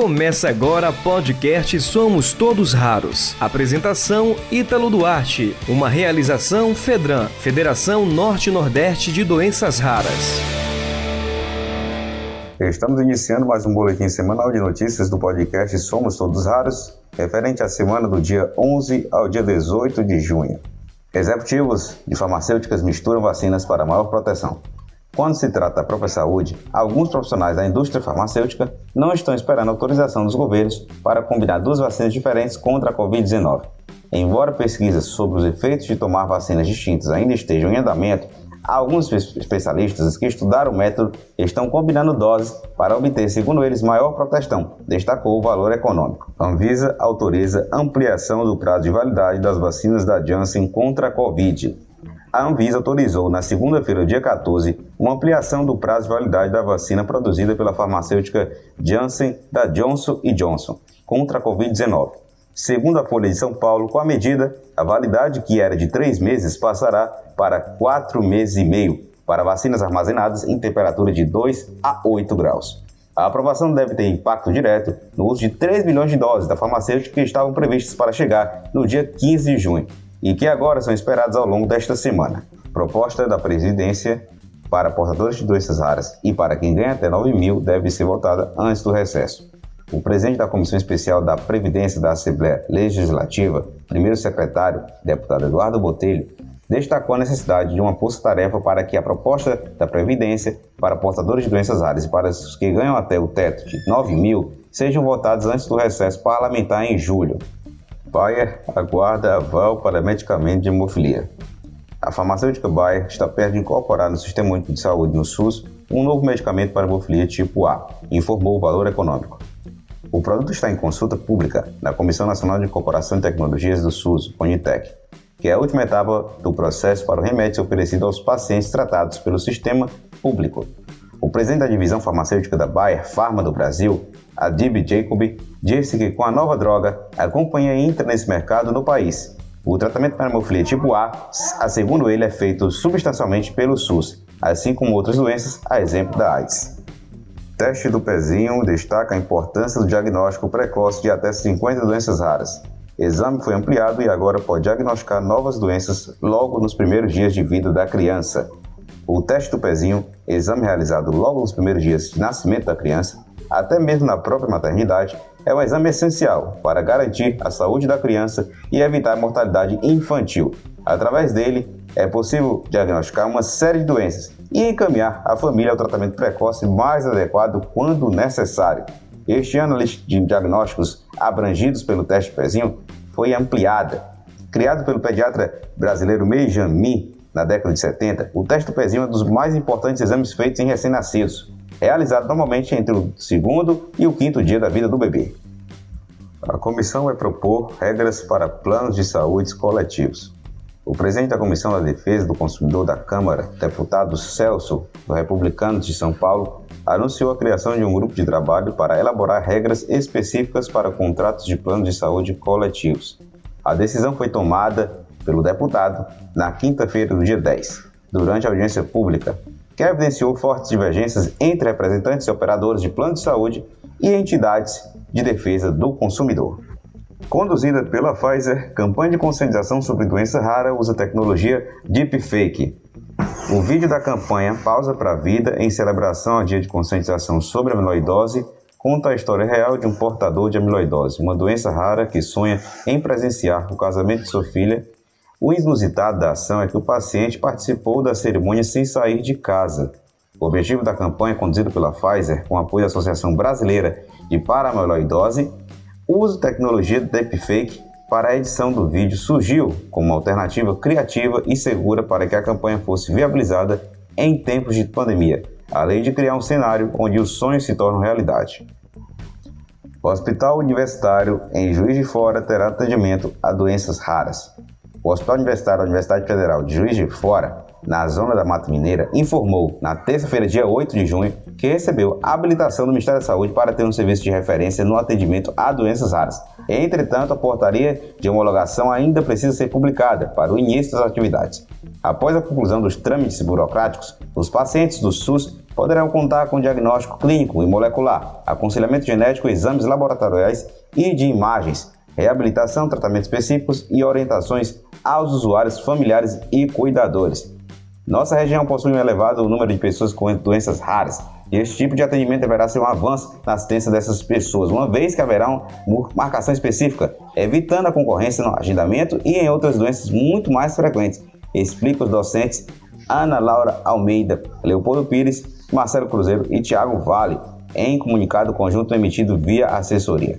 Começa agora podcast Somos Todos Raros. Apresentação Ítalo Duarte. Uma realização Fedran, Federação Norte-Nordeste de Doenças Raras. Estamos iniciando mais um boletim semanal de notícias do podcast Somos Todos Raros, referente à semana do dia 11 ao dia 18 de junho. Executivos de farmacêuticas misturam vacinas para maior proteção. Quando se trata da própria saúde, alguns profissionais da indústria farmacêutica não estão esperando autorização dos governos para combinar duas vacinas diferentes contra a Covid-19. Embora pesquisas sobre os efeitos de tomar vacinas distintas ainda estejam em andamento, alguns especialistas que estudaram o método estão combinando doses para obter, segundo eles, maior proteção, destacou o valor econômico. Anvisa autoriza ampliação do prazo de validade das vacinas da Janssen contra a Covid a Anvisa autorizou na segunda-feira, dia 14, uma ampliação do prazo de validade da vacina produzida pela farmacêutica Janssen da Johnson Johnson contra a Covid-19. Segundo a Folha de São Paulo, com a medida, a validade que era de três meses passará para quatro meses e meio para vacinas armazenadas em temperatura de 2 a 8 graus. A aprovação deve ter impacto direto no uso de 3 milhões de doses da farmacêutica que estavam previstas para chegar no dia 15 de junho e que agora são esperados ao longo desta semana. Proposta da presidência para portadores de doenças raras e para quem ganha até 9 mil deve ser votada antes do recesso. O presidente da Comissão Especial da Previdência da Assembleia Legislativa, primeiro secretário, deputado Eduardo Botelho, destacou a necessidade de uma força-tarefa para que a proposta da Previdência para portadores de doenças raras e para os que ganham até o teto de 9 mil sejam votados antes do recesso parlamentar em julho. Bayer aguarda aval para medicamento de hemofilia. A farmacêutica Bayer está perto de incorporar no Sistema Único de Saúde no SUS um novo medicamento para hemofilia tipo A, informou o Valor Econômico. O produto está em consulta pública na Comissão Nacional de Incorporação de Tecnologias do SUS, Unitec, que é a última etapa do processo para o remédio oferecido aos pacientes tratados pelo sistema público. O presidente da divisão farmacêutica da Bayer Pharma do Brasil, Adib Jacob, disse que com a nova droga, a companhia entra nesse mercado no país. O tratamento para hemofilia tipo A, a segundo ele, é feito substancialmente pelo SUS, assim como outras doenças, a exemplo da AIDS. Teste do pezinho destaca a importância do diagnóstico precoce de até 50 doenças raras. Exame foi ampliado e agora pode diagnosticar novas doenças logo nos primeiros dias de vida da criança. O teste do pezinho, exame realizado logo nos primeiros dias de nascimento da criança, até mesmo na própria maternidade, é um exame essencial para garantir a saúde da criança e evitar a mortalidade infantil. Através dele, é possível diagnosticar uma série de doenças e encaminhar a família ao tratamento precoce mais adequado quando necessário. Este ano, a lista de diagnósticos abrangidos pelo teste pezinho foi ampliada. Criado pelo pediatra brasileiro Meijan na década de 70, o teste do pezinho é um dos mais importantes exames feitos em recém-nascidos realizado normalmente entre o segundo e o quinto dia da vida do bebê. A comissão vai propor regras para planos de saúde coletivos. O presidente da Comissão da Defesa do Consumidor da Câmara, deputado Celso, do Republicanos de São Paulo, anunciou a criação de um grupo de trabalho para elaborar regras específicas para contratos de planos de saúde coletivos. A decisão foi tomada pelo deputado na quinta-feira do dia 10, durante a audiência pública que evidenciou fortes divergências entre representantes e operadores de plano de saúde e entidades de defesa do consumidor. Conduzida pela Pfizer, campanha de conscientização sobre doença rara usa tecnologia Deepfake. O vídeo da campanha Pausa para a Vida, em celebração ao dia de conscientização sobre a amiloidose, conta a história real de um portador de amiloidose, uma doença rara que sonha em presenciar o casamento de sua filha o inusitado da ação é que o paciente participou da cerimônia sem sair de casa. O objetivo da campanha, conduzida pela Pfizer, com apoio da Associação Brasileira de Paramaloidose, uso tecnologia deepfake para a edição do vídeo surgiu como uma alternativa criativa e segura para que a campanha fosse viabilizada em tempos de pandemia, além de criar um cenário onde os sonhos se tornam realidade. O Hospital Universitário em Juiz de Fora terá atendimento a doenças raras. O Hospital Universitário da Universidade Federal de Juiz de Fora, na zona da Mata Mineira, informou na terça-feira, dia 8 de junho, que recebeu habilitação do Ministério da Saúde para ter um serviço de referência no atendimento a doenças raras. Entretanto, a portaria de homologação ainda precisa ser publicada para o início das atividades. Após a conclusão dos trâmites burocráticos, os pacientes do SUS poderão contar com diagnóstico clínico e molecular, aconselhamento genético, exames laboratoriais e de imagens, reabilitação, tratamentos específicos e orientações aos usuários familiares e cuidadores. Nossa região possui um elevado número de pessoas com doenças raras, e este tipo de atendimento deverá ser um avanço na assistência dessas pessoas, uma vez que haverá uma marcação específica, evitando a concorrência no agendamento e em outras doenças muito mais frequentes, explica os docentes Ana Laura Almeida, Leopoldo Pires, Marcelo Cruzeiro e Tiago Vale, em comunicado conjunto emitido via assessoria.